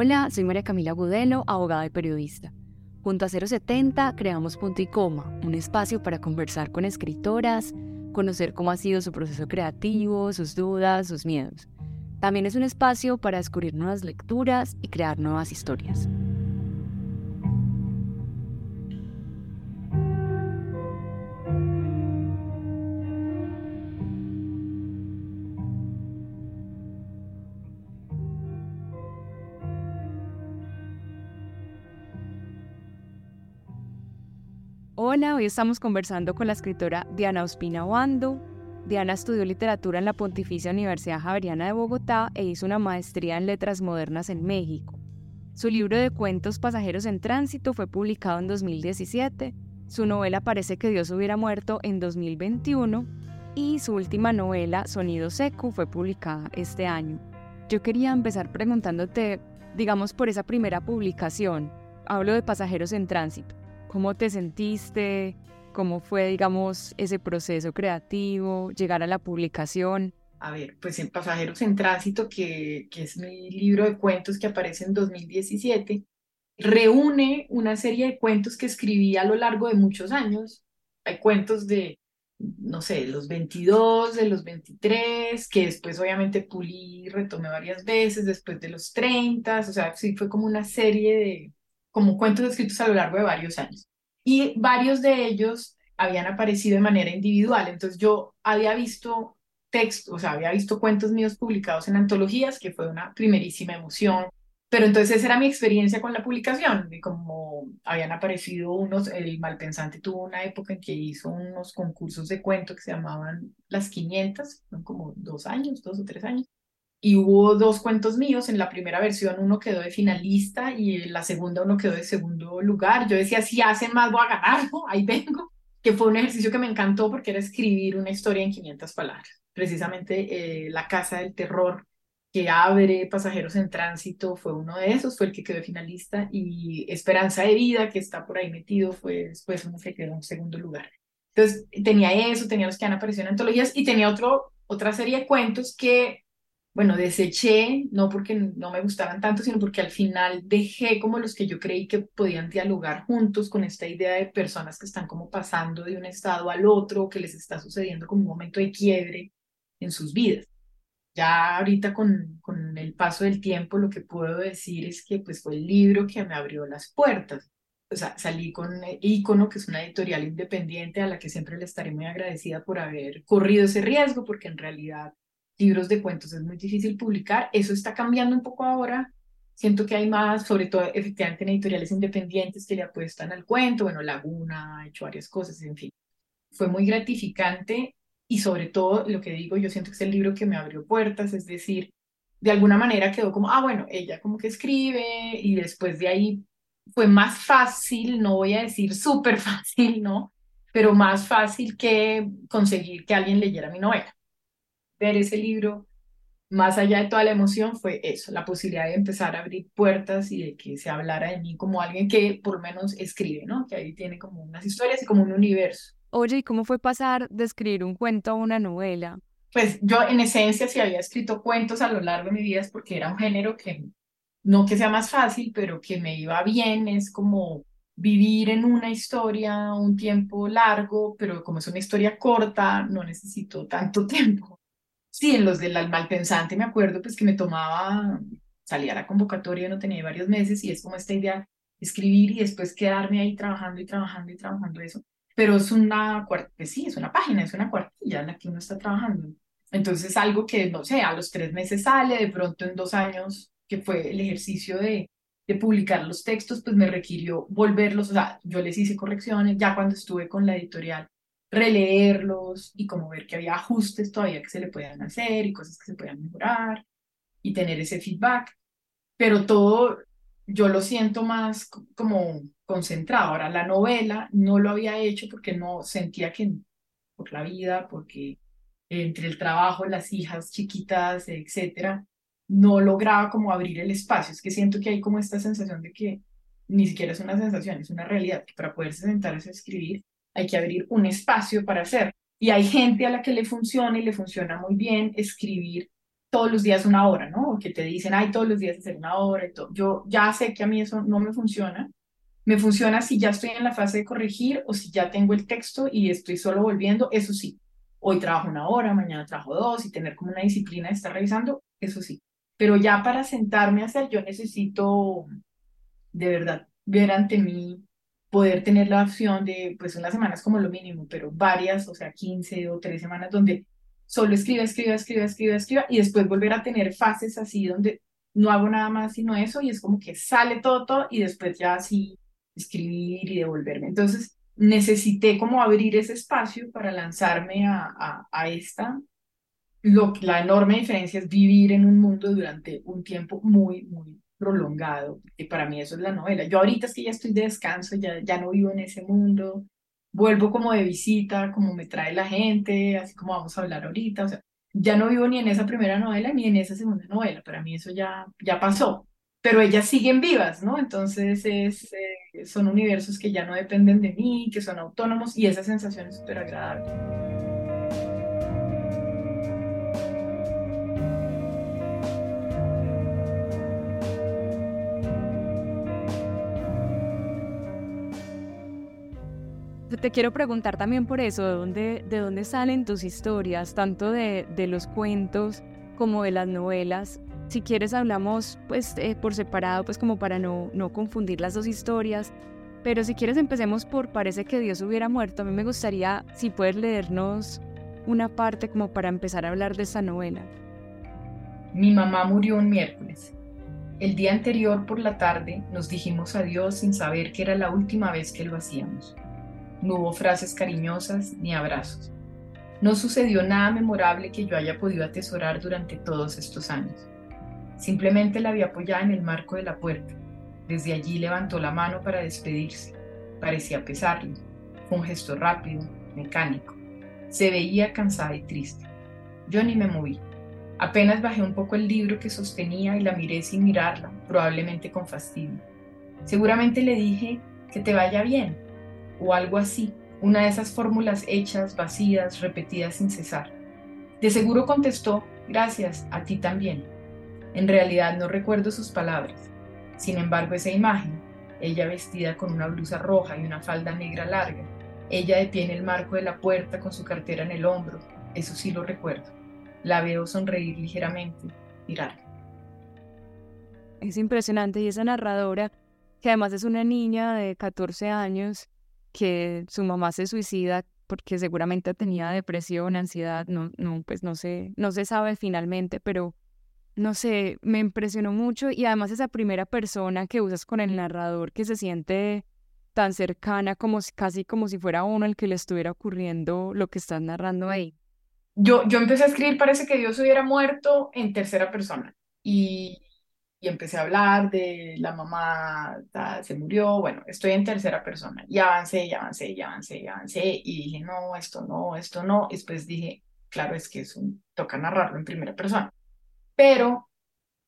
Hola, soy María Camila Budelo, abogada y periodista. Junto a 070 creamos Punto y Coma, un espacio para conversar con escritoras, conocer cómo ha sido su proceso creativo, sus dudas, sus miedos. También es un espacio para descubrir nuevas lecturas y crear nuevas historias. Hola, hoy estamos conversando con la escritora Diana Ospina Wando. Diana estudió literatura en la Pontificia Universidad Javeriana de Bogotá e hizo una maestría en letras modernas en México. Su libro de cuentos Pasajeros en Tránsito fue publicado en 2017, su novela Parece que Dios hubiera muerto en 2021 y su última novela Sonido Seco fue publicada este año. Yo quería empezar preguntándote, digamos, por esa primera publicación. Hablo de Pasajeros en Tránsito. ¿Cómo te sentiste? ¿Cómo fue, digamos, ese proceso creativo, llegar a la publicación? A ver, pues en Pasajeros en Tránsito, que, que es mi libro de cuentos que aparece en 2017, reúne una serie de cuentos que escribí a lo largo de muchos años. Hay cuentos de, no sé, los 22, de los 23, que después obviamente pulí retomé varias veces, después de los 30, o sea, sí fue como una serie de, como cuentos escritos a lo largo de varios años. Y varios de ellos habían aparecido de manera individual. Entonces yo había visto textos, o sea, había visto cuentos míos publicados en antologías, que fue una primerísima emoción. Pero entonces esa era mi experiencia con la publicación, y como habían aparecido unos, el Malpensante tuvo una época en que hizo unos concursos de cuento que se llamaban Las 500, como dos años, dos o tres años, y hubo dos cuentos míos. En la primera versión uno quedó de finalista y en la segunda uno quedó de segundo lugar. Yo decía, si hacen más voy a ganar, ahí vengo. Que fue un ejercicio que me encantó porque era escribir una historia en 500 palabras. Precisamente eh, La Casa del Terror, que abre Pasajeros en Tránsito, fue uno de esos, fue el que quedó de finalista. Y Esperanza de Vida, que está por ahí metido, fue después uno que quedó en segundo lugar. Entonces tenía eso, tenía los que han aparecido en antologías y tenía otro, otra serie de cuentos que bueno, deseché, no porque no me gustaban tanto, sino porque al final dejé como los que yo creí que podían dialogar juntos con esta idea de personas que están como pasando de un estado al otro, que les está sucediendo como un momento de quiebre en sus vidas. Ya ahorita con, con el paso del tiempo lo que puedo decir es que pues fue el libro que me abrió las puertas. O sea, salí con Icono, que es una editorial independiente a la que siempre le estaré muy agradecida por haber corrido ese riesgo, porque en realidad libros de cuentos es muy difícil publicar. Eso está cambiando un poco ahora. Siento que hay más, sobre todo efectivamente en editoriales independientes que le apuestan al cuento. Bueno, Laguna ha hecho varias cosas, en fin. Fue muy gratificante y sobre todo lo que digo, yo siento que es el libro que me abrió puertas, es decir, de alguna manera quedó como, ah, bueno, ella como que escribe y después de ahí fue más fácil, no voy a decir súper fácil, ¿no? Pero más fácil que conseguir que alguien leyera mi novela ver ese libro, más allá de toda la emoción, fue eso, la posibilidad de empezar a abrir puertas y de que se hablara de mí como alguien que por lo menos escribe, ¿no? Que ahí tiene como unas historias y como un universo. Oye, ¿y cómo fue pasar de escribir un cuento a una novela? Pues yo en esencia si había escrito cuentos a lo largo de mi vida es porque era un género que no que sea más fácil, pero que me iba bien, es como vivir en una historia un tiempo largo, pero como es una historia corta, no necesito tanto tiempo Sí, en los del malpensante me acuerdo pues que me tomaba, salía a la convocatoria, no tenía varios meses y es como esta idea, escribir y después quedarme ahí trabajando y trabajando y trabajando eso. Pero es una, pues sí, es una página, es una cuartilla en la que uno está trabajando. Entonces algo que, no sé, a los tres meses sale, de pronto en dos años, que fue el ejercicio de, de publicar los textos, pues me requirió volverlos, o sea, yo les hice correcciones ya cuando estuve con la editorial releerlos y como ver que había ajustes todavía que se le podían hacer y cosas que se podían mejorar y tener ese feedback. Pero todo yo lo siento más como concentrado. Ahora, la novela no lo había hecho porque no sentía que por la vida, porque entre el trabajo, las hijas chiquitas, etcétera, no lograba como abrir el espacio. Es que siento que hay como esta sensación de que ni siquiera es una sensación, es una realidad, que para poderse sentarse a escribir hay que abrir un espacio para hacer. Y hay gente a la que le funciona y le funciona muy bien escribir todos los días una hora, ¿no? O que te dicen, ay, todos los días hacer una hora y todo. Yo ya sé que a mí eso no me funciona. Me funciona si ya estoy en la fase de corregir o si ya tengo el texto y estoy solo volviendo, eso sí. Hoy trabajo una hora, mañana trabajo dos y tener como una disciplina de estar revisando, eso sí. Pero ya para sentarme a hacer, yo necesito de verdad ver ante mí, poder tener la opción de, pues unas semanas como lo mínimo, pero varias, o sea, 15 o 3 semanas donde solo escriba, escriba, escriba, escriba, escriba, y después volver a tener fases así donde no hago nada más sino eso, y es como que sale todo, todo, y después ya así escribir y devolverme. Entonces, necesité como abrir ese espacio para lanzarme a, a, esta. Lo, la enorme diferencia es vivir en un mundo durante un tiempo muy, muy prolongado, y para mí eso es la novela. Yo ahorita es que ya estoy de descanso, ya, ya no vivo en ese mundo, vuelvo como de visita, como me trae la gente, así como vamos a hablar ahorita, o sea, ya no vivo ni en esa primera novela ni en esa segunda novela, para mí eso ya, ya pasó, pero ellas siguen vivas, ¿no? Entonces es, eh, son universos que ya no dependen de mí, que son autónomos y esa sensación es súper agradable. Te quiero preguntar también por eso, ¿de dónde, de dónde salen tus historias, tanto de, los cuentos como de las novelas? Si quieres hablamos pues eh, por separado, pues como para no, no confundir las dos historias. Pero si quieres empecemos por Parece que Dios hubiera muerto. A mí me gustaría, si puedes leernos una parte como para empezar a hablar de esta novela. Mi mamá murió un miércoles. El día anterior por la tarde nos dijimos adiós sin saber que era la última vez que lo hacíamos. No hubo frases cariñosas ni abrazos. No sucedió nada memorable que yo haya podido atesorar durante todos estos años. Simplemente la vi apoyada en el marco de la puerta. Desde allí levantó la mano para despedirse. Parecía pesarle. Fue un gesto rápido, mecánico. Se veía cansada y triste. Yo ni me moví. Apenas bajé un poco el libro que sostenía y la miré sin mirarla, probablemente con fastidio. Seguramente le dije que te vaya bien, o algo así, una de esas fórmulas hechas, vacías, repetidas sin cesar. De seguro contestó, gracias, a ti también. En realidad no recuerdo sus palabras. Sin embargo, esa imagen, ella vestida con una blusa roja y una falda negra larga, ella de pie en el marco de la puerta con su cartera en el hombro, eso sí lo recuerdo. La veo sonreír ligeramente, mirarme. Es impresionante y esa narradora, que además es una niña de 14 años, que su mamá se suicida porque seguramente tenía depresión, ansiedad, no, no, pues no sé, no se sabe finalmente, pero no sé, me impresionó mucho y además esa primera persona que usas con el narrador que se siente tan cercana como casi como si fuera uno el que le estuviera ocurriendo lo que estás narrando ahí. Yo, yo empecé a escribir, parece que Dios hubiera muerto en tercera persona y y empecé a hablar de la mamá, se murió, bueno, estoy en tercera persona, y avancé, y avancé, y avancé, y avancé, y dije, no, esto no, esto no, y después dije, claro, es que es un, toca narrarlo en primera persona, pero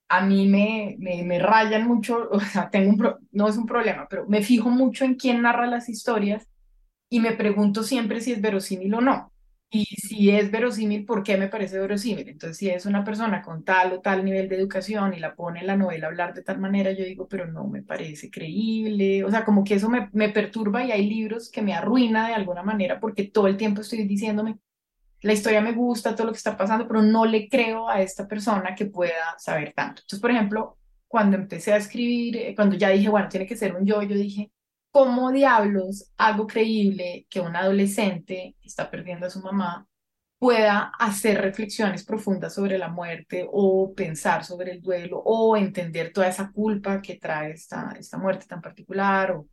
a mí me, me, me rayan mucho, o sea, tengo un, no es un problema, pero me fijo mucho en quién narra las historias y me pregunto siempre si es verosímil o no. Y si es verosímil, ¿por qué me parece verosímil? Entonces, si es una persona con tal o tal nivel de educación y la pone en la novela a hablar de tal manera, yo digo, pero no me parece creíble. O sea, como que eso me, me perturba y hay libros que me arruina de alguna manera porque todo el tiempo estoy diciéndome, la historia me gusta, todo lo que está pasando, pero no le creo a esta persona que pueda saber tanto. Entonces, por ejemplo, cuando empecé a escribir, eh, cuando ya dije, bueno, tiene que ser un yo, yo dije, ¿cómo diablos hago creíble que un adolescente que está perdiendo a su mamá pueda hacer reflexiones profundas sobre la muerte o pensar sobre el duelo o entender toda esa culpa que trae esta, esta muerte tan particular? O,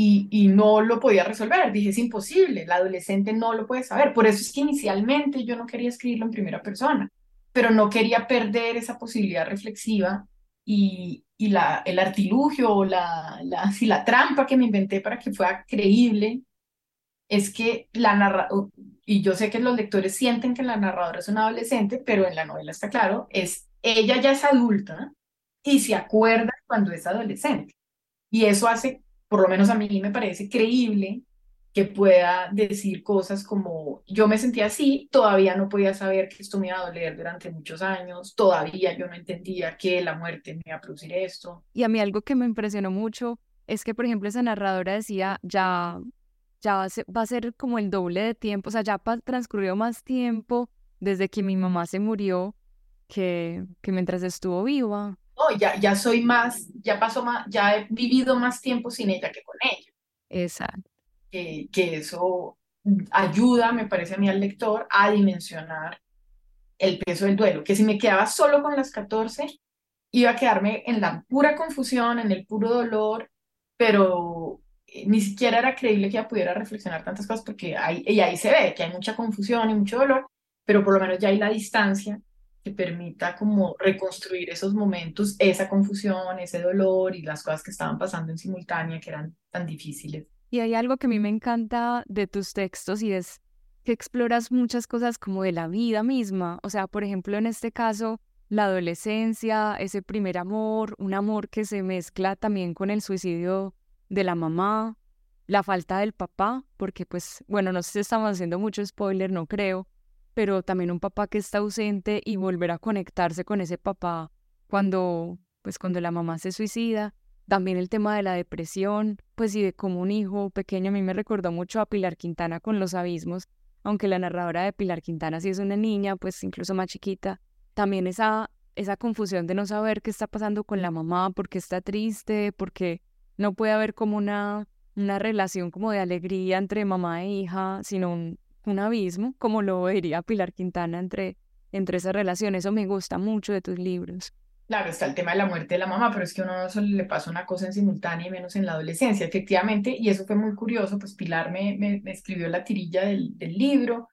y, y no lo podía resolver. Dije, es imposible, el adolescente no lo puede saber. Por eso es que inicialmente yo no quería escribirlo en primera persona, pero no quería perder esa posibilidad reflexiva y, y la, el artilugio o la, la, la trampa que me inventé para que fuera creíble es que la narradora, y yo sé que los lectores sienten que la narradora es una adolescente, pero en la novela está claro, es ella ya es adulta y se acuerda cuando es adolescente. Y eso hace, por lo menos a mí me parece creíble que pueda decir cosas como yo me sentía así, todavía no podía saber que esto me iba a doler durante muchos años, todavía yo no entendía que la muerte me iba a producir esto. Y a mí algo que me impresionó mucho es que, por ejemplo, esa narradora decía, ya, ya va a ser, como el doble de tiempo, o sea, ya transcurrió más tiempo desde que mi mamá se murió que, que mientras estuvo viva. No, ya, ya soy más, ya pasó más, ya he vivido más tiempo sin ella que con ella. Exacto que, eso ayuda, me parece a mí al lector, a dimensionar el peso del duelo, que si me quedaba solo con las 14, iba a quedarme en la pura confusión, en el puro dolor, pero eh, ni siquiera era creíble que ella pudiera reflexionar tantas cosas, porque ahí, y ahí se ve que hay mucha confusión y mucho dolor, pero por lo menos ya hay la distancia que permita como reconstruir esos momentos, esa confusión, ese dolor y las cosas que estaban pasando en simultánea que eran tan difíciles. Y hay algo que a mí me encanta de tus textos y es que exploras muchas cosas como de la vida misma. O sea, por ejemplo, en este caso, la adolescencia, ese primer amor, un amor que se mezcla también con el suicidio de la mamá, la falta del papá, porque pues, bueno, no sé si estamos haciendo mucho spoiler, no creo, pero también un papá que está ausente y volver a conectarse con ese papá cuando, pues, cuando la mamá se suicida. También el tema de la depresión, pues y de como un hijo pequeño a mí me recordó mucho a Pilar Quintana con Los Abismos, aunque la narradora de Pilar Quintana sí es una niña, pues incluso más chiquita. También esa, esa confusión de no saber qué está pasando con la mamá, porque está triste, porque no puede haber como una, una relación como de alegría entre mamá e hija, sino un, un abismo, como lo vería Pilar Quintana entre, entre esa relación. Eso me gusta mucho de tus libros. Claro, está el tema de la muerte de la mamá, pero es que uno no solo le pasa una cosa en simultánea y menos en la adolescencia, efectivamente, y eso fue muy curioso, pues Pilar me, me, escribió la tirilla del, del, libro,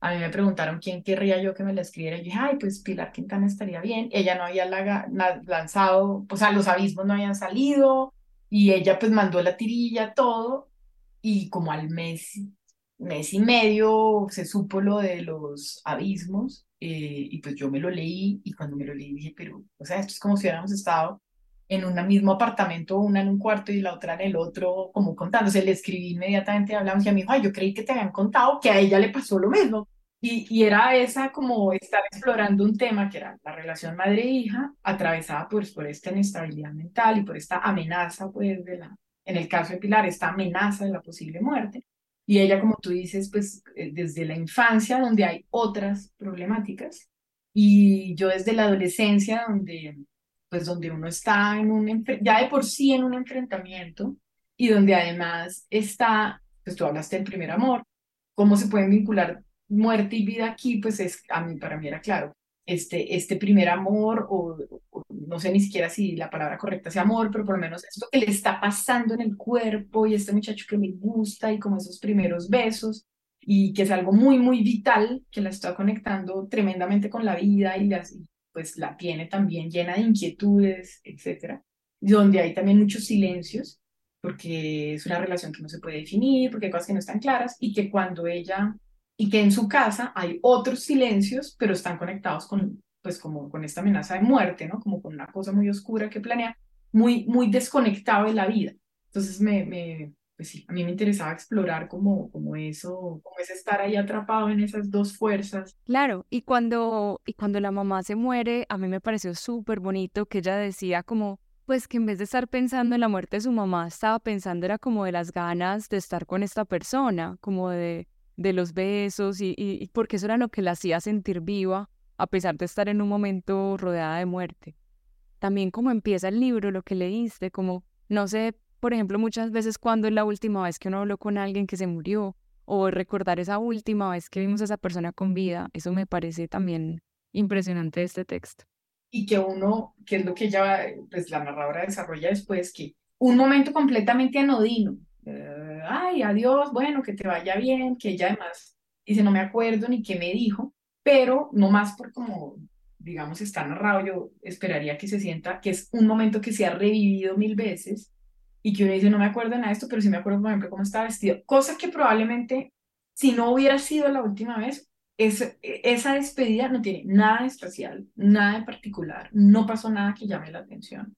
a mí me preguntaron quién querría yo que me la escribiera, y dije, ay, pues Pilar Quintana estaría bien, ella no había lanzado, o sea, los abismos no habían salido, y ella pues mandó la tirilla, todo, y como al mes, mes y medio se supo lo de los abismos, eh, y pues yo me lo leí y cuando me lo leí dije, pero, o sea, esto es como si hubiéramos estado en un mismo apartamento, una en un cuarto y la otra en el otro, como contándose. Le escribí inmediatamente, hablamos y a ay, yo creí que te habían contado que a ella le pasó lo mismo. Y, y era esa como estar explorando un tema que era la relación madre-hija, atravesada pues por esta inestabilidad mental y por esta amenaza, pues, de la, en el caso de Pilar, esta amenaza de la posible muerte. Y ella, como tú dices, pues eh, desde la infancia, donde hay otras problemáticas, y yo desde la adolescencia, donde, pues donde uno está en un, ya de por sí en un enfrentamiento, y donde además está, pues tú hablaste del primer amor, cómo se pueden vincular muerte y vida aquí, pues es, a mí, para mí era claro, este, este primer amor, o, no sé ni siquiera si la palabra correcta sea amor, pero por lo menos esto que le está pasando en el cuerpo y este muchacho que me gusta y como esos primeros besos y que es algo muy, muy vital, que la está conectando tremendamente con la vida y, pues la tiene también llena de inquietudes, etcétera, donde hay también muchos silencios, porque es una relación que no se puede definir, porque hay cosas que no están claras y que cuando ella y que en su casa hay otros silencios, pero están conectados con, pues como con esta amenaza de muerte, ¿no? Como con una cosa muy oscura que planea, muy, muy desconectado de la vida. Entonces me, me pues sí, a mí me interesaba explorar como, como eso, como es estar ahí atrapado en esas dos fuerzas. Claro, y cuando, y cuando la mamá se muere, a mí me pareció súper bonito que ella decía como, pues que en vez de estar pensando en la muerte de su mamá, estaba pensando era como de las ganas de estar con esta persona, como de, de los besos y, porque eso era lo que la hacía sentir viva a pesar de estar en un momento rodeada de muerte. También como empieza el libro, lo que leíste, como, no sé, por ejemplo, muchas veces cuando es la última vez que uno habló con alguien que se murió o recordar esa última vez que vimos a esa persona con vida, eso me parece también impresionante este texto. Y que uno, que es lo que ella, pues la narradora desarrolla después, que un momento completamente anodino, eh, ay, adiós, bueno, que te vaya bien, que ella además dice, no me acuerdo ni qué me dijo, pero no más por como, digamos, está narrado, yo esperaría que se sienta que es un momento que se ha revivido mil veces y que uno dice, no me acuerdo de nada de esto, pero sí me acuerdo, por ejemplo, cómo estaba vestido, cosa que probablemente, si no hubiera sido la última vez, es, esa despedida no tiene nada especial, nada de particular, no pasó nada que llame la atención.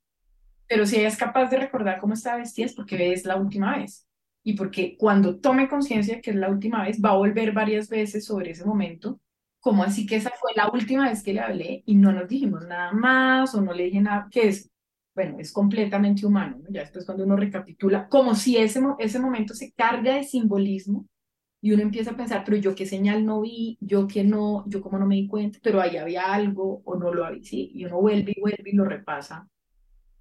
Pero si ella es capaz de recordar cómo estaba vestida es porque es la última vez. y porque cuando tome conciencia que es la última vez, va a volver varias veces sobre ese momento. Como así que esa fue la última vez que le hablé y no nos dijimos nada más o no le dije nada, que es, bueno, es completamente humano, ¿no? Ya después cuando uno recapitula, como si ese, ese momento se carga de simbolismo y uno empieza a pensar, pero yo qué señal no vi, yo qué no, yo cómo no me di cuenta, pero ahí había algo o no lo había, sí, y uno vuelve y vuelve y lo repasa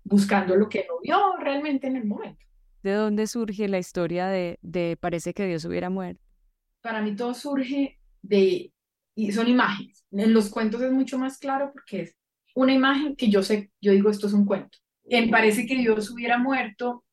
buscando lo que no vio realmente en el momento. ¿De dónde surge la historia de, de parece que Dios hubiera muerto? Para mí todo surge de, y son imágenes. En los cuentos es mucho más claro porque es una imagen que yo sé, yo digo esto es un cuento. En parece que Dios hubiera muerto,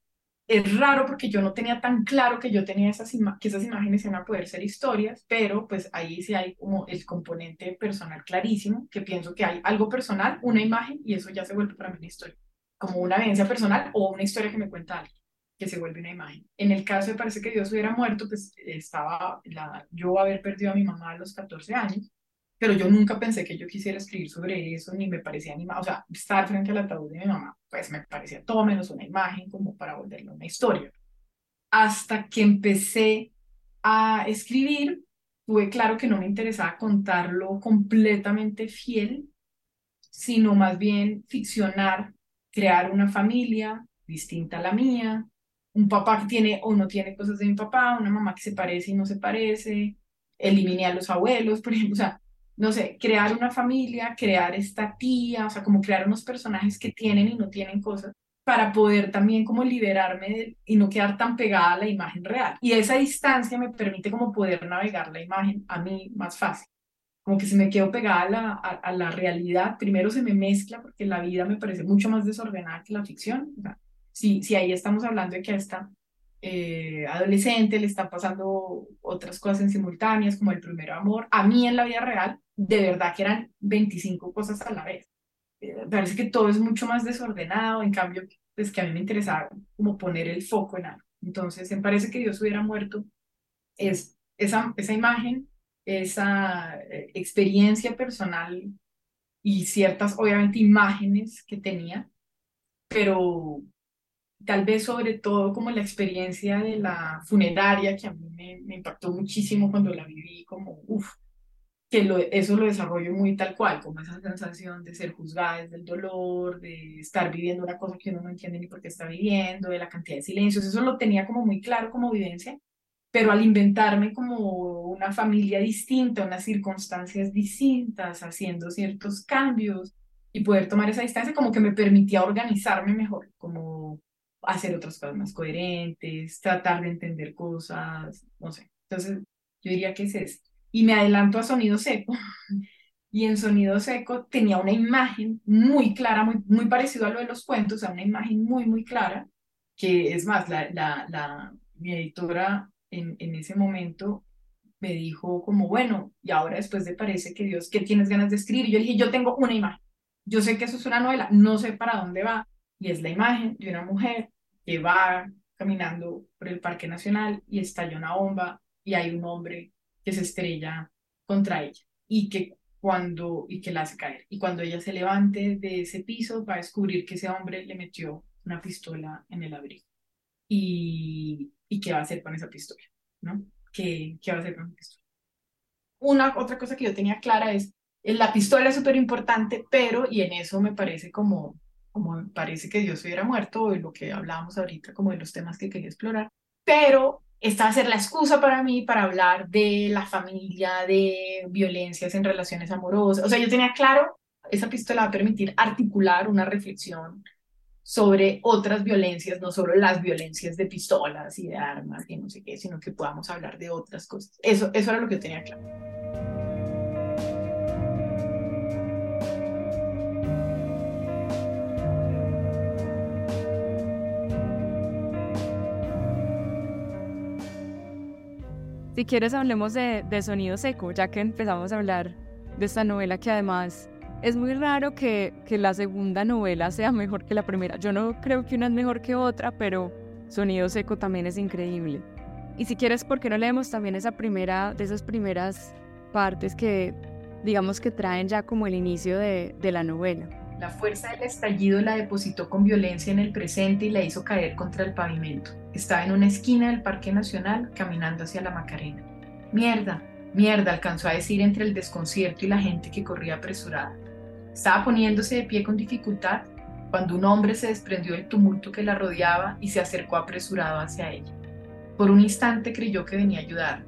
es raro porque yo no tenía tan claro que yo tenía esas, que esas imágenes iban a poder ser historias, pero pues ahí sí hay como el componente personal clarísimo, que pienso que hay algo personal, una imagen, y eso ya se vuelve para mí una historia, como una evidencia personal o una historia que me cuenta alguien, que se vuelve una imagen. En el caso de parece que Dios hubiera muerto, pues estaba la, yo haber perdido a mi mamá a los 14 años, pero yo nunca pensé que yo quisiera escribir sobre eso, ni me parecía animado, o sea, estar frente al ataúd de mi mamá, pues me parecía todo menos una imagen como para volverlo una historia. Hasta que empecé a escribir, tuve claro que no me interesaba contarlo completamente fiel, sino más bien ficcionar, crear una familia distinta a la mía, un papá que tiene o no tiene cosas de mi papá, una mamá que se parece y no se parece, eliminé a los abuelos, por ejemplo, o sea, no sé, crear una familia, crear esta tía, o sea, como crear unos personajes que tienen y no tienen cosas para poder también como liberarme y no quedar tan pegada a la imagen real. Y esa distancia me permite como poder navegar la imagen a mí más fácil. Como que se me quedo pegada a la, a, la realidad, primero se me mezcla porque la vida me parece mucho más desordenada que la ficción. si, si ahí estamos hablando de que esta eh, adolescente le están pasando otras cosas en simultáneas, como el primer amor, a mí en la vida real de verdad que eran 25 cosas a la vez. Eh, parece que todo es mucho más desordenado, en cambio, pues que a mí me interesaba como poner el foco en algo. Entonces, me parece que Dios hubiera muerto, es esa, esa imagen, esa eh, experiencia personal y ciertas, obviamente, imágenes que tenía, pero tal vez sobre todo como la experiencia de la funeraria, que a mí me, me impactó muchísimo cuando la viví, como, uff, que lo, eso lo desarrollo muy tal cual, como esa sensación de ser juzgada desde el dolor, de estar viviendo una cosa que uno no entiende ni por qué está viviendo, de la cantidad de silencios, eso lo tenía como muy claro como vivencia, pero al inventarme como una familia distinta, unas circunstancias distintas, haciendo ciertos cambios y poder tomar esa distancia, como que me permitía organizarme mejor, como hacer otras cosas más coherentes, tratar de entender cosas, no sé. Entonces, yo diría que es esto y me adelanto a sonido seco. Y en sonido seco tenía una imagen muy clara, muy, muy parecido a lo de los cuentos, a una imagen muy, muy clara, que es más, la, la, la, mi editora en, ese momento me dijo como, bueno, y ahora después de Parece que Dios, ¿qué tienes ganas de escribir? Y yo dije, yo tengo una imagen. Yo sé que eso es una novela, no sé para dónde va. Y es la imagen de una mujer que va caminando por el Parque Nacional y estalla una bomba y hay un hombre que se estrella contra ella y que cuando y que la hace caer y cuando ella se levante de ese piso va a descubrir que ese hombre le metió una pistola en el abrigo y, y qué va a hacer con esa pistola no qué, qué va a hacer con esa pistola una otra cosa que yo tenía clara es eh, la pistola es súper importante pero y en eso me parece como como parece que Dios hubiera muerto o lo que hablábamos ahorita como de los temas que quería explorar pero esta va a ser la excusa para mí para hablar de la familia, de violencias en relaciones amorosas. O sea, yo tenía claro, esa pistola va a permitir articular una reflexión sobre otras violencias, no solo las violencias de pistolas y de armas y no sé qué, sino que podamos hablar de otras cosas. Eso, eso era lo que tenía claro. Si quieres hablemos de, Sonido Seco, ya que empezamos a hablar de esta novela que además es muy raro que, que, la segunda novela sea mejor que la primera. Yo no creo que una es mejor que otra, pero Sonido Seco también es increíble. Y si quieres, ¿por qué no leemos también esa primera, de esas primeras partes que digamos que traen ya como el inicio de, de la novela? La fuerza del estallido la depositó con violencia en el presente y la hizo caer contra el pavimento. Estaba en una esquina del Parque Nacional caminando hacia la Macarena. Mierda, mierda, alcanzó a decir entre el desconcierto y la gente que corría apresurada. Estaba poniéndose de pie con dificultad cuando un hombre se desprendió del tumulto que la rodeaba y se acercó apresurado hacia ella. Por un instante creyó que venía a ayudar.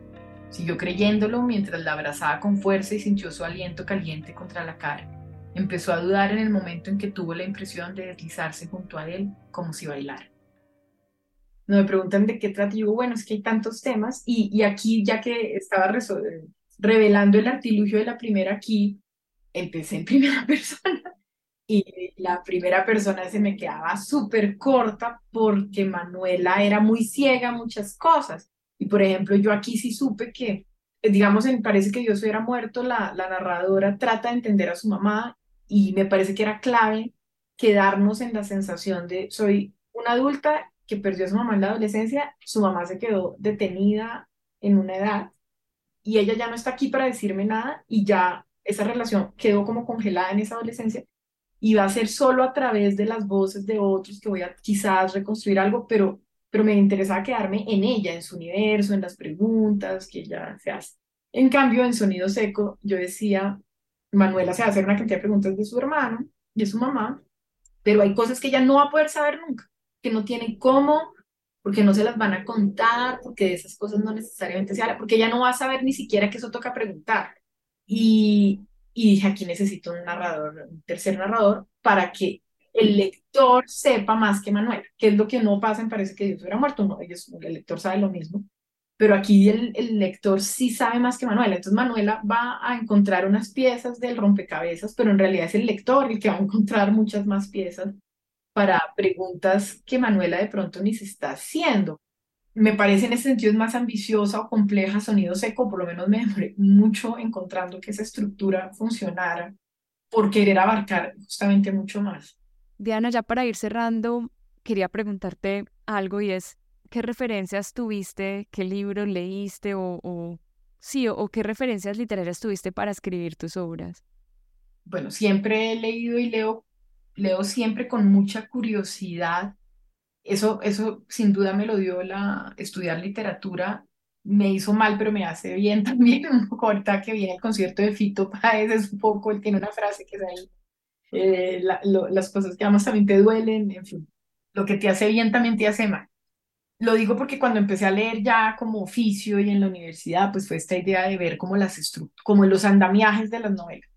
Siguió creyéndolo mientras la abrazaba con fuerza y sintió su aliento caliente contra la cara. Empezó a dudar en el momento en que tuvo la impresión de deslizarse junto a él como si bailara. No me preguntan de qué trata, y digo, bueno, es que hay tantos temas y aquí ya que estaba revelando el artilugio de la primera aquí, empecé en primera persona y la primera persona se me quedaba súper corta porque Manuela era muy ciega a muchas cosas. Y por ejemplo, yo aquí sí supe que, digamos, en Parece que Dios hubiera muerto, la, la narradora trata de entender a su mamá y me parece que era clave quedarnos en la sensación de soy una adulta que perdió a su mamá en la adolescencia, su mamá se quedó detenida en una edad y ella ya no está aquí para decirme nada y ya esa relación quedó como congelada en esa adolescencia y va a ser solo a través de las voces de otros que voy a quizás reconstruir algo, pero, pero me interesaba quedarme en ella, en su universo, en las preguntas que ella se hace. En cambio, en Sonido Seco, yo decía, Manuela se hacer una cantidad de preguntas de su hermano, de su mamá, pero hay cosas que ella no va a poder saber nunca, que no tiene cómo, porque no se las van a contar, porque de esas cosas no necesariamente se habla, porque ella no va a saber ni siquiera que eso toca preguntar. Y, dije, aquí necesito un narrador, un tercer narrador, para que el lector sepa más que Manuela, que es lo que no pasa Parece que Dios hubiera muerto, no, ellos, el lector sabe lo mismo, pero aquí el, el, lector sí sabe más que Manuela. Entonces Manuela va a encontrar unas piezas del rompecabezas, pero en realidad es el lector el que va a encontrar muchas más piezas para preguntas que Manuela de pronto ni se está haciendo. Me parece en ese sentido es más ambiciosa o compleja Sonido Seco, por lo menos me demoré mucho encontrando que esa estructura funcionara por querer abarcar justamente mucho más. Diana, ya para ir cerrando, quería preguntarte algo y es, ¿qué referencias tuviste, qué libros leíste o, sí, o, qué referencias literarias tuviste para escribir tus obras? Bueno, siempre he leído y leo, leo siempre con mucha curiosidad. Eso, eso sin duda me lo dio la estudiar literatura. Me hizo mal, pero me hace bien también. Un poco ahorita que viene el concierto de Fito Páez, es un poco, él tiene una frase que es ahí, eh, las cosas que amas también te duelen, en fin. Lo que te hace bien también te hace mal. Lo digo porque cuando empecé a leer ya como oficio y en la universidad, pues fue esta idea de ver como las como los andamiajes de las novelas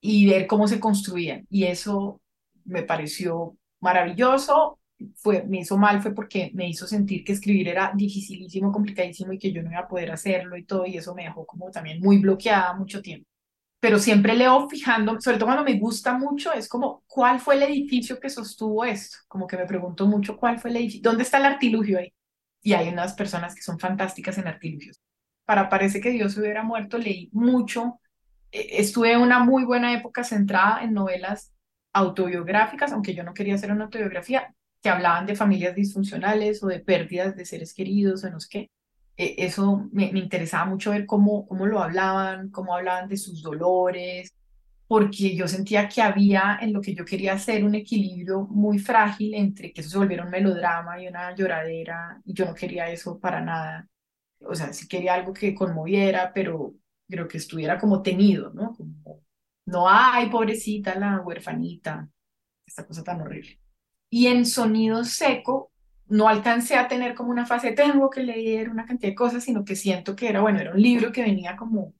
y ver cómo se construían. Y eso me pareció maravilloso. Fue, me hizo mal fue porque me hizo sentir que escribir era dificilísimo, complicadísimo y que yo no iba a poder hacerlo y todo, y eso me dejó como también muy bloqueada mucho tiempo. Pero siempre leo fijando, sobre todo cuando me gusta mucho, es como, ¿cuál fue el edificio que sostuvo esto? Como que me pregunto mucho, ¿cuál fue el edificio? ¿Dónde está el artilugio ahí? Y hay unas personas que son fantásticas en artilugios. Para Parece que Dios hubiera muerto, leí mucho. E, estuve en una muy buena época centrada en novelas autobiográficas, aunque yo no quería hacer una autobiografía, que hablaban de familias disfuncionales o de pérdidas de seres queridos o no sé qué. E, eso me, me, interesaba mucho ver cómo, cómo lo hablaban, cómo hablaban de sus dolores, porque yo sentía que había en lo que yo quería hacer un equilibrio muy frágil entre que eso se volviera un melodrama y una lloradera, y yo no quería eso para nada. O sea, sí quería algo que conmoviera, pero, pero que estuviera como tenido, ¿no? Como, no, ay, pobrecita la huerfanita, esta cosa tan horrible. Y en sonido seco, no alcancé a tener como una fase, tengo que leer una cantidad de cosas, sino que siento que era, bueno, era un libro que venía como,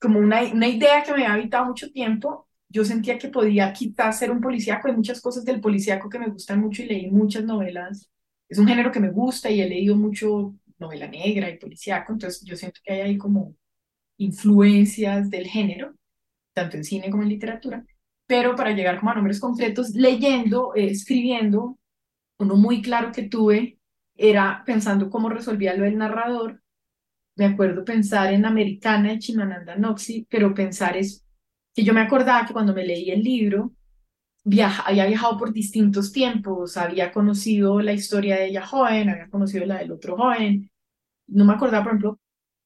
como una, una idea que me había habitado mucho tiempo. Yo sentía que podía quizás ser un policíaco, hay muchas cosas del policíaco que me gustan mucho y leí muchas novelas. Es un género que me gusta y he leído mucho novela negra y policíaco, entonces yo siento que hay ahí como influencias del género, tanto en cine como en literatura. Pero para llegar como a nombres concretos, leyendo, eh, escribiendo, uno muy claro que tuve era pensando cómo resolvía lo del narrador. Me acuerdo pensar en Americana de Chimananda Noxi, pero pensar es que yo me acordaba que cuando me leí el libro, viaja, había viajado por distintos tiempos, había conocido la historia de ella joven, había conocido la del otro joven. No me acordaba, por ejemplo,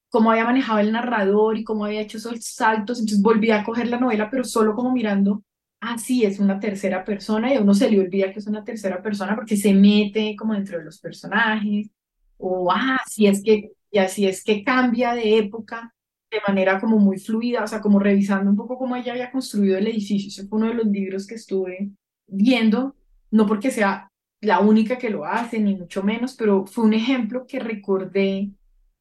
cómo había manejado el narrador y cómo había hecho esos saltos. Entonces volví a coger la novela, pero solo como mirando ah, sí, es una tercera persona y a uno se le olvida que es una tercera persona porque se mete como dentro de los personajes, o ah, sí es que, y así es que cambia de época de manera como muy fluida, o sea, como revisando un poco cómo ella había construido el edificio. Ese fue uno de los libros que estuve viendo, no porque sea la única que lo hace, ni mucho menos, pero fue un ejemplo que recordé.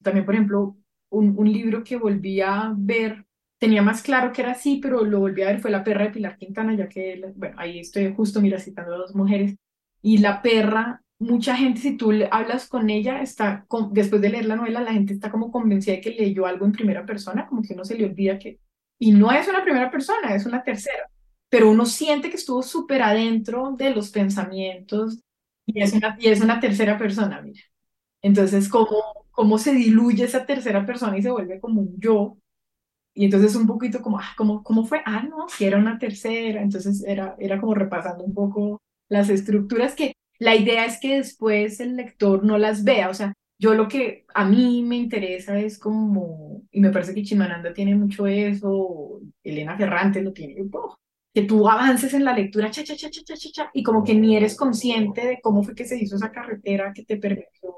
También, por ejemplo, un, un libro que volví a ver, tenía más claro que era así, pero lo volví a ver, fue La perra de Pilar Quintana, ya que, bueno, ahí estoy justo, mira, citando a dos mujeres. Y la perra mucha gente, si tú hablas con ella, está después de leer la novela, la gente está como convencida de que leyó algo en primera persona, como que uno se le olvida que... Y no es una primera persona, es una tercera, pero uno siente que estuvo súper adentro de los pensamientos y es una, y es una tercera persona, mira. Entonces, ¿cómo, cómo se diluye esa tercera persona y se vuelve como un yo? Y entonces un poquito como, ah, ¿cómo, cómo fue? Ah, no, si era una tercera. Entonces era, era como repasando un poco las estructuras que la idea es que después el lector no las vea, o sea, yo lo que a mí me interesa es como, y me parece que Chimananda tiene mucho eso, Elena Ferrante lo tiene, que tú avances en la lectura, cha, cha, cha, cha, cha, cha, y como que ni eres consciente de cómo fue que se hizo esa carretera que te permitió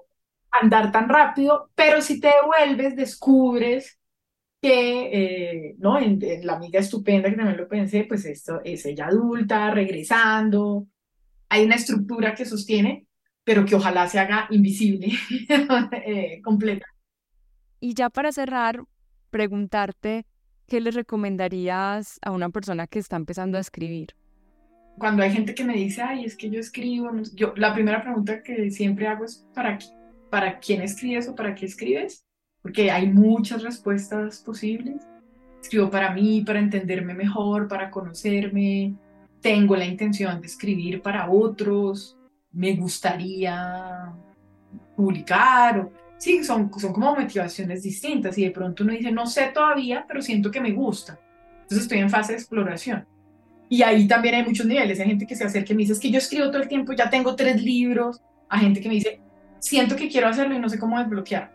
andar tan rápido, pero si te devuelves, descubres que, eh, ¿no? En, en, La amiga estupenda, que también lo pensé, pues esto es ella adulta, regresando, hay una estructura que sostiene, pero que ojalá se haga invisible, eh, completa. Y ya para cerrar, preguntarte, ¿qué le recomendarías a una persona que está empezando a escribir? Cuando hay gente que me dice, ay, es que yo escribo, yo, la primera pregunta que siempre hago es, ¿para, ¿para quién escribes o para qué escribes? Porque hay muchas respuestas posibles. Escribo para mí, para entenderme mejor, para conocerme, tengo la intención de escribir para otros, me gustaría publicar, o, sí, son, son como motivaciones distintas y de pronto uno dice, no sé todavía, pero siento que me gusta. Entonces estoy en fase de exploración. Y ahí también hay muchos niveles, hay gente que se acerca y me dice, es que yo escribo todo el tiempo, ya tengo tres libros, hay gente que me dice, siento que quiero hacerlo y no sé cómo desbloquear.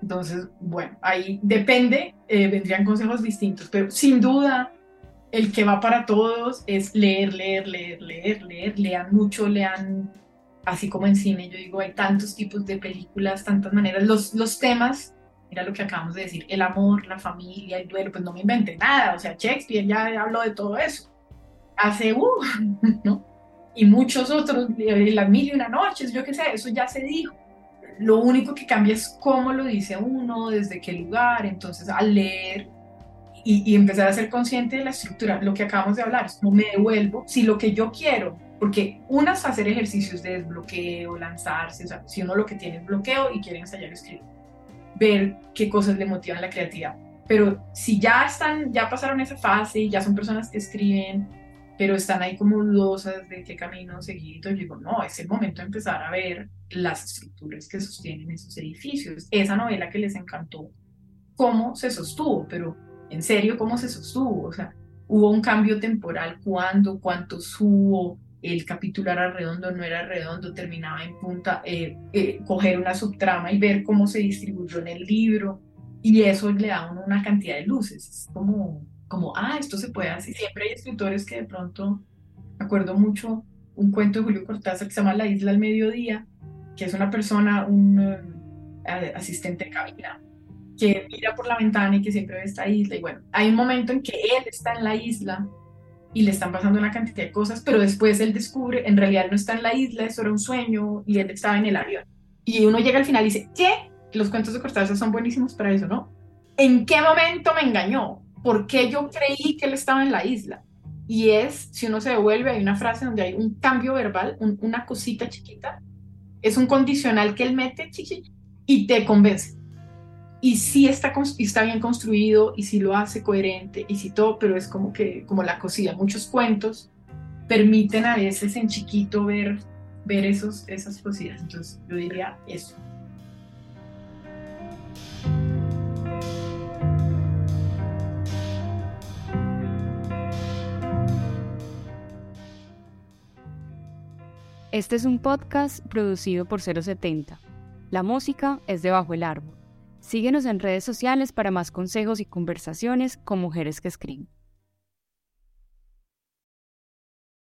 Entonces, bueno, ahí depende, eh, vendrían consejos distintos, pero sin duda el que va para todos es leer, leer, leer, leer, leer, lean mucho, lean, así como en cine, yo digo, hay tantos tipos de películas, tantas maneras, los, los temas, mira lo que acabamos de decir, el amor, la familia, el duelo, pues no me inventé nada, o sea, Shakespeare ya habló de todo eso, hace, uh, ¿no? Y muchos otros, las mil y una noches, yo qué sé, eso ya se dijo. Lo único que cambia es cómo lo dice uno, desde qué lugar, entonces al leer y, empezar a ser consciente de la estructura, lo que acabamos de hablar, como me devuelvo, si lo que yo quiero, porque unas hacer ejercicios de desbloqueo, lanzarse, o sea, si uno lo que tiene es bloqueo y quiere ensayar escribir, ver qué cosas le motivan la creatividad. Pero si ya están, ya pasaron esa fase ya son personas que escriben, pero están ahí como dudosas de qué camino seguir, yo digo, no, es el momento de empezar a ver las estructuras que sostienen esos edificios. Esa novela que les encantó, cómo se sostuvo, pero en serio cómo se sostuvo, o sea, hubo un cambio temporal, cuándo, cuánto subo, el capítulo era redondo, no era redondo, terminaba en punta, eh, eh, coger una subtrama y ver cómo se distribuyó en el libro, y eso le da una cantidad de luces, es como, como, ah, esto se puede hacer, siempre hay escritores que de pronto, me acuerdo mucho un cuento de Julio Cortázar que se llama La isla al mediodía, que es una persona, un eh, asistente de cabina, que mira por la ventana y que siempre ve esta isla. Y bueno, hay un momento en que él está en la isla y le están pasando una cantidad de cosas, pero después él descubre, en realidad no está en la isla, eso era un sueño y él estaba en el avión. Y uno llega al final y dice, ¿qué? Los cuentos de Cortázar son buenísimos para eso, ¿no? ¿En qué momento me engañó? ¿Por qué yo creí que él estaba en la isla? Y es, si uno se devuelve, hay una frase donde hay un cambio verbal, una cosita chiquita, es un condicional que él mete y te convence y sí está, está bien construido y sí lo hace coherente y sí todo, pero es como que, como la cosilla, muchos cuentos permiten a veces en chiquito ver, ver esos, esas cosillas. Entonces yo diría eso. Este es un podcast producido por 070. La música es de Bajo el Árbol. Síguenos en redes sociales para más consejos y conversaciones con mujeres que escriben.